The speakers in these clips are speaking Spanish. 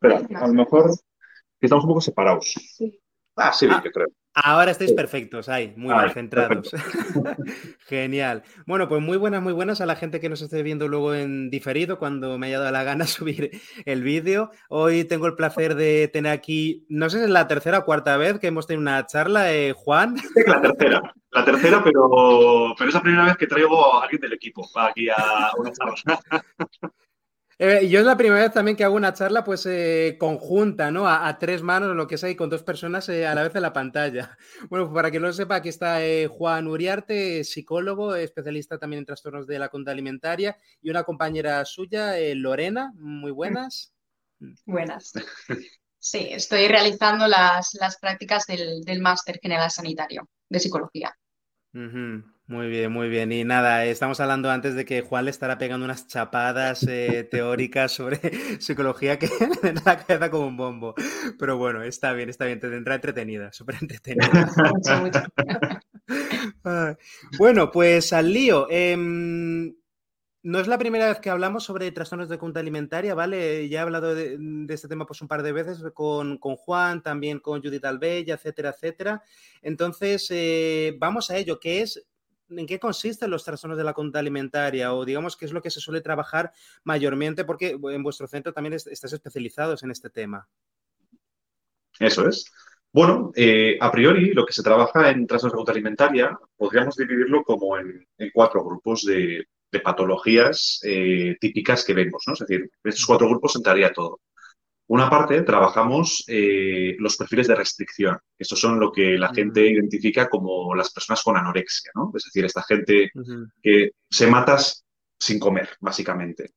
Espera, a lo mejor estamos un poco separados. Ah, sí, Ah. yo creo. Ahora estáis perfectos, ahí, muy Ah, bien, centrados. Genial. Bueno, pues muy buenas, muy buenas a la gente que nos esté viendo luego en diferido, cuando me haya dado la gana subir el vídeo. Hoy tengo el placer de tener aquí, no sé si es la tercera o cuarta vez que hemos tenido una charla, eh, Juan. La tercera, la tercera, pero, pero es la primera vez que traigo a alguien del equipo para aquí a una charla. Eh, yo es la primera vez también que hago una charla pues eh, conjunta, ¿no? A, a tres manos, lo que sea, y con dos personas eh, a la vez en la pantalla. Bueno, pues para que no lo sepa, aquí está Juan Uriarte, psicólogo, especialista también en trastornos de la conducta alimentaria, y una compañera suya, Lorena, muy buenas. Buenas. Sí, estoy realizando las, las prácticas del, del máster general sanitario de psicología. Ujú, Muy bien, muy bien. Y nada, estamos hablando antes de que Juan le estará pegando unas chapadas eh, teóricas sobre psicología que le la cabeza como un bombo. Pero bueno, está bien, está bien, te tendrá entretenida, súper entretenida. Mucho, mucho. Bueno, pues al lío. Em, no es la primera vez que hablamos sobre trastornos de conducta alimentaria, ¿vale? Ya he hablado de, de este tema pues un par de veces con, con Juan, también con Judith Albella, etcétera, etcétera. Entonces, eh, vamos a ello. ¿Qué es, en qué consisten los trastornos de la conducta alimentaria? O digamos, qué es lo que se suele trabajar mayormente, porque en vuestro centro también es- estáis especializados en este tema. Eso es. Bueno, eh, a priori, lo que se trabaja en trastornos de conducta alimentaria podríamos dividirlo como en, cuatro grupos de, de patologías eh, típicas que vemos, ¿no? Es decir, en estos cuatro grupos entraría todo. Una parte trabajamos eh, los perfiles de restricción. Estos son lo que la gente identifica como las personas con anorexia, ¿no? Es decir, esta gente que se matas sin comer, básicamente.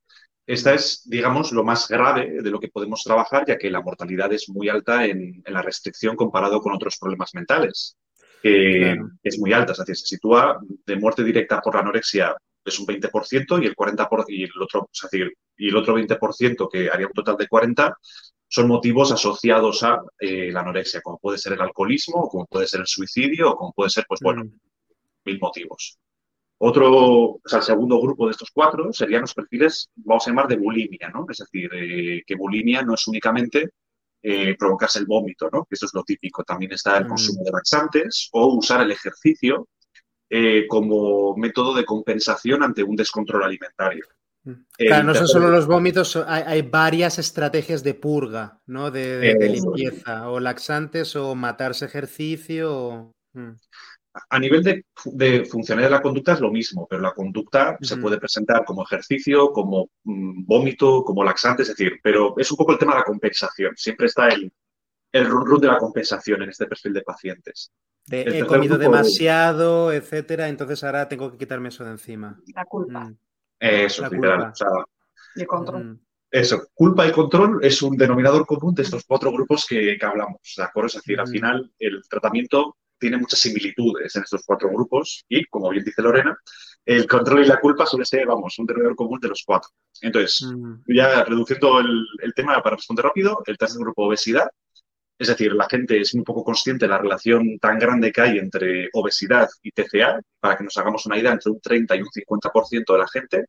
Esta es, digamos, lo más grave de lo que podemos trabajar, ya que la mortalidad es muy alta en, en la restricción comparado con otros problemas mentales. que Claro. Es muy alta, es decir, se sitúa de muerte directa por la anorexia es un 20% y el 40% por- y el otro, es decir, y el otro 20% que haría un total de 40 son motivos asociados a eh, la anorexia, como puede ser el alcoholismo, o como puede ser el suicidio, o como puede ser, pues bueno, Mm. mil motivos. Otro, o sea, el segundo grupo de estos cuatro serían los perfiles, vamos a llamar, de bulimia, ¿no? Es decir, eh, que bulimia no es únicamente eh, provocarse el vómito, ¿no? Que eso es lo típico. También está el Mm. consumo de laxantes o usar el ejercicio eh, como método de compensación ante un descontrol alimentario. El Claro, no son solo los vómitos, hay, hay varias estrategias de purga, ¿no? De, limpieza, o laxantes, o matarse ejercicio. o- Mm. A nivel de, de funcionalidad de la conducta es lo mismo, pero la conducta se Ujú. puede presentar como ejercicio, como mm, vómito, como laxante, es decir, pero es un poco el tema de la compensación. Siempre está el, el run run de la compensación en este perfil de pacientes. De, he comido demasiado, etcétera, entonces ahora tengo que quitarme eso de encima. La culpa Mm, Eso, La literal. culpa. O sea, de control. mm. eso, culpa y control es un denominador común de estos cuatro grupos que, que hablamos, ¿de acuerdo? Es decir, al Ujú. final el tratamiento tiene muchas similitudes en estos cuatro grupos y, como bien dice Lorena, el control y la culpa suele ser, vamos, un denominador común de los cuatro. Entonces, Mm, ya reduciendo el, el tema para responder rápido, el tercer grupo obesidad, es decir, la gente es muy poco consciente de la relación tan grande que hay entre obesidad y TCA, para que nos hagamos una idea, entre un 30 y un 50% de la gente.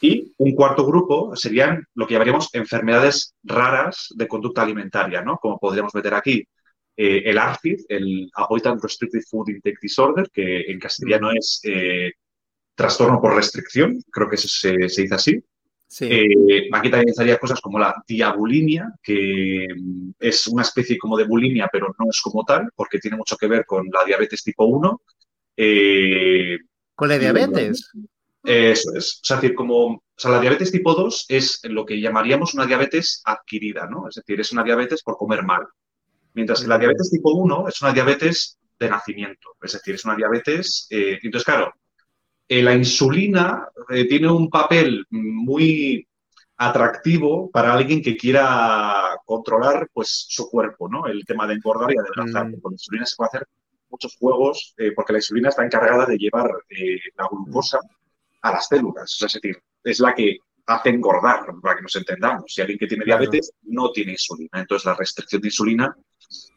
Y un cuarto grupo serían lo que llamaríamos enfermedades raras de conducta alimentaria, ¿no? Como podríamos meter aquí eh, el ARFID, el Avoidant Restricted Food Intake Disorder, que en castellano es eh, trastorno por restricción, creo que se, dice así. Sí. Eh, aquí también estaría cosas como la diabulimia, que mm, es una especie como de bulimia, pero no es como tal, porque tiene mucho que ver con la diabetes tipo 1. Eh, Con la diabetes. eso es. O sea, es decir, como, o sea, la diabetes tipo 2 es lo que llamaríamos una diabetes adquirida, ¿no? Es decir, es una diabetes por comer mal. Mientras que la diabetes tipo 1 es una diabetes de nacimiento. Es decir, es una diabetes. eh, entonces, claro, eh, la insulina eh, tiene un papel muy atractivo para alguien que quiera controlar pues, su cuerpo, ¿no? El tema de engordar y adelgazar. Mm. Con insulina se puede hacer muchos juegos eh, porque la insulina está encargada de llevar eh, la glucosa a las células. es decir, es la que hace engordar, para que nos entendamos. Si alguien que tiene diabetes no tiene insulina, entonces la restricción de insulina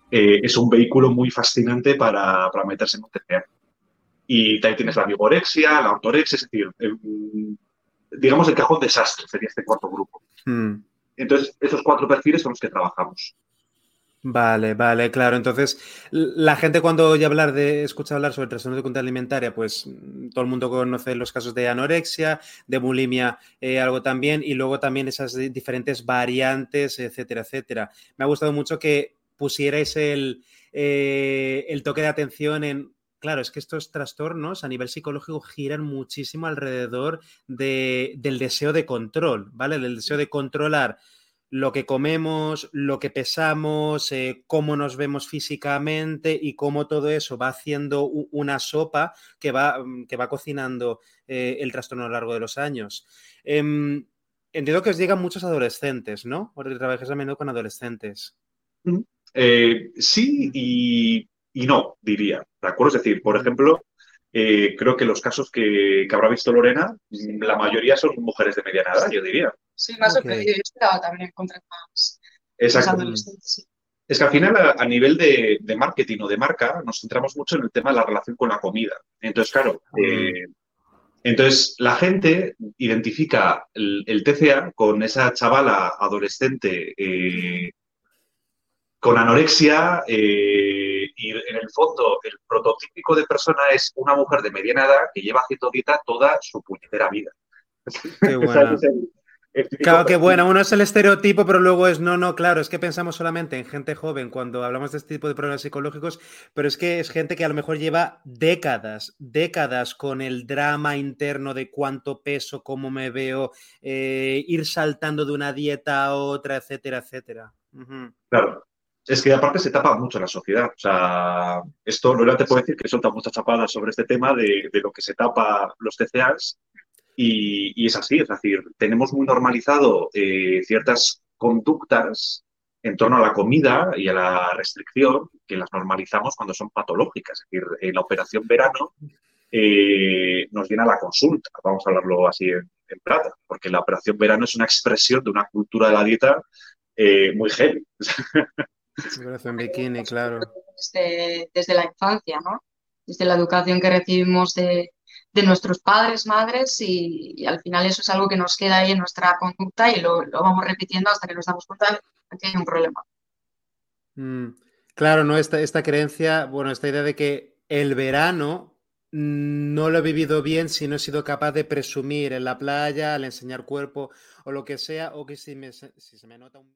eh, es un vehículo muy fascinante para, para meterse en un TCA. Y también tienes la vigorexia, la ortorexia, es decir, digamos el cajón desastre sería este cuarto grupo. Hmm. Entonces, esos cuatro perfiles son los que trabajamos. Vale, vale, claro. Entonces, la gente cuando oye hablar de, escucha hablar sobre trastornos de conducta alimentaria, pues mm, todo el mundo conoce los casos de anorexia, de bulimia, eh, algo también, y luego también esas diferentes variantes, etcétera, etcétera. Me ha gustado mucho que pusierais el, eh, el toque de atención en Claro, es que estos trastornos a nivel psicológico giran muchísimo alrededor del deseo de control, ¿vale? Del deseo de controlar lo que comemos, lo que pesamos, eh, cómo nos vemos físicamente y cómo todo eso va haciendo una sopa que va, mm, que va cocinando eh, el trastorno a lo largo de los años. Em, entiendo que os llegan muchos adolescentes, ¿no? Porque trabajáis a menudo con adolescentes. Eh, sí y y no, diría. ¿De acuerdo? Es decir, por ejemplo, eh, creo que los casos que, habrá visto Lorena, la mayoría son mujeres de mediana edad, yo diría. Sí, más sorprendido. Yo esperaba también encontrar más, Exacto. Es que al final, a, nivel de, marketing o de marca, nos centramos mucho en el tema de la relación con la comida. Entonces, claro, eh, entonces la gente identifica el, TCA con esa chavala adolescente eh, con anorexia y en el fondo el prototípico de persona es una mujer de mediana edad que lleva haciendo dieta toda su puñetera vida. Qué buena. claro, que bueno, uno es el estereotipo, pero luego es no, no, claro, es que pensamos solamente en gente joven cuando hablamos de este tipo de problemas psicológicos, pero es que es gente que a lo mejor lleva décadas, décadas con el drama interno de cuánto peso, cómo me veo, eh, ir saltando de una dieta a otra, etcétera, etcétera. Claro, es que aparte se tapa mucho la sociedad. O sea, esto Lola te puede decir que suelta muchas chapadas sobre este tema de, lo que se tapa los TCAs y, es así, es decir, tenemos muy normalizado eh, ciertas conductas en torno a la comida y a la restricción que las normalizamos cuando son patológicas. Es decir, en la operación verano eh, nos viene a la consulta, vamos a hablarlo así en, plata, porque la operación verano es una expresión de una cultura de la dieta eh, muy heavy. bikini, claro. Desde, la infancia, ¿no? Desde la educación que recibimos de, nuestros padres, madres, y, al final eso es algo que nos queda ahí en nuestra conducta y lo, vamos repitiendo hasta que nos damos cuenta de que hay un problema. Mm, claro, ¿no? Esta, esta creencia, bueno, esta idea de que el verano no lo he vivido bien si no he sido capaz de presumir en la playa, al enseñar cuerpo o lo que sea, o que si, me, si se me nota un...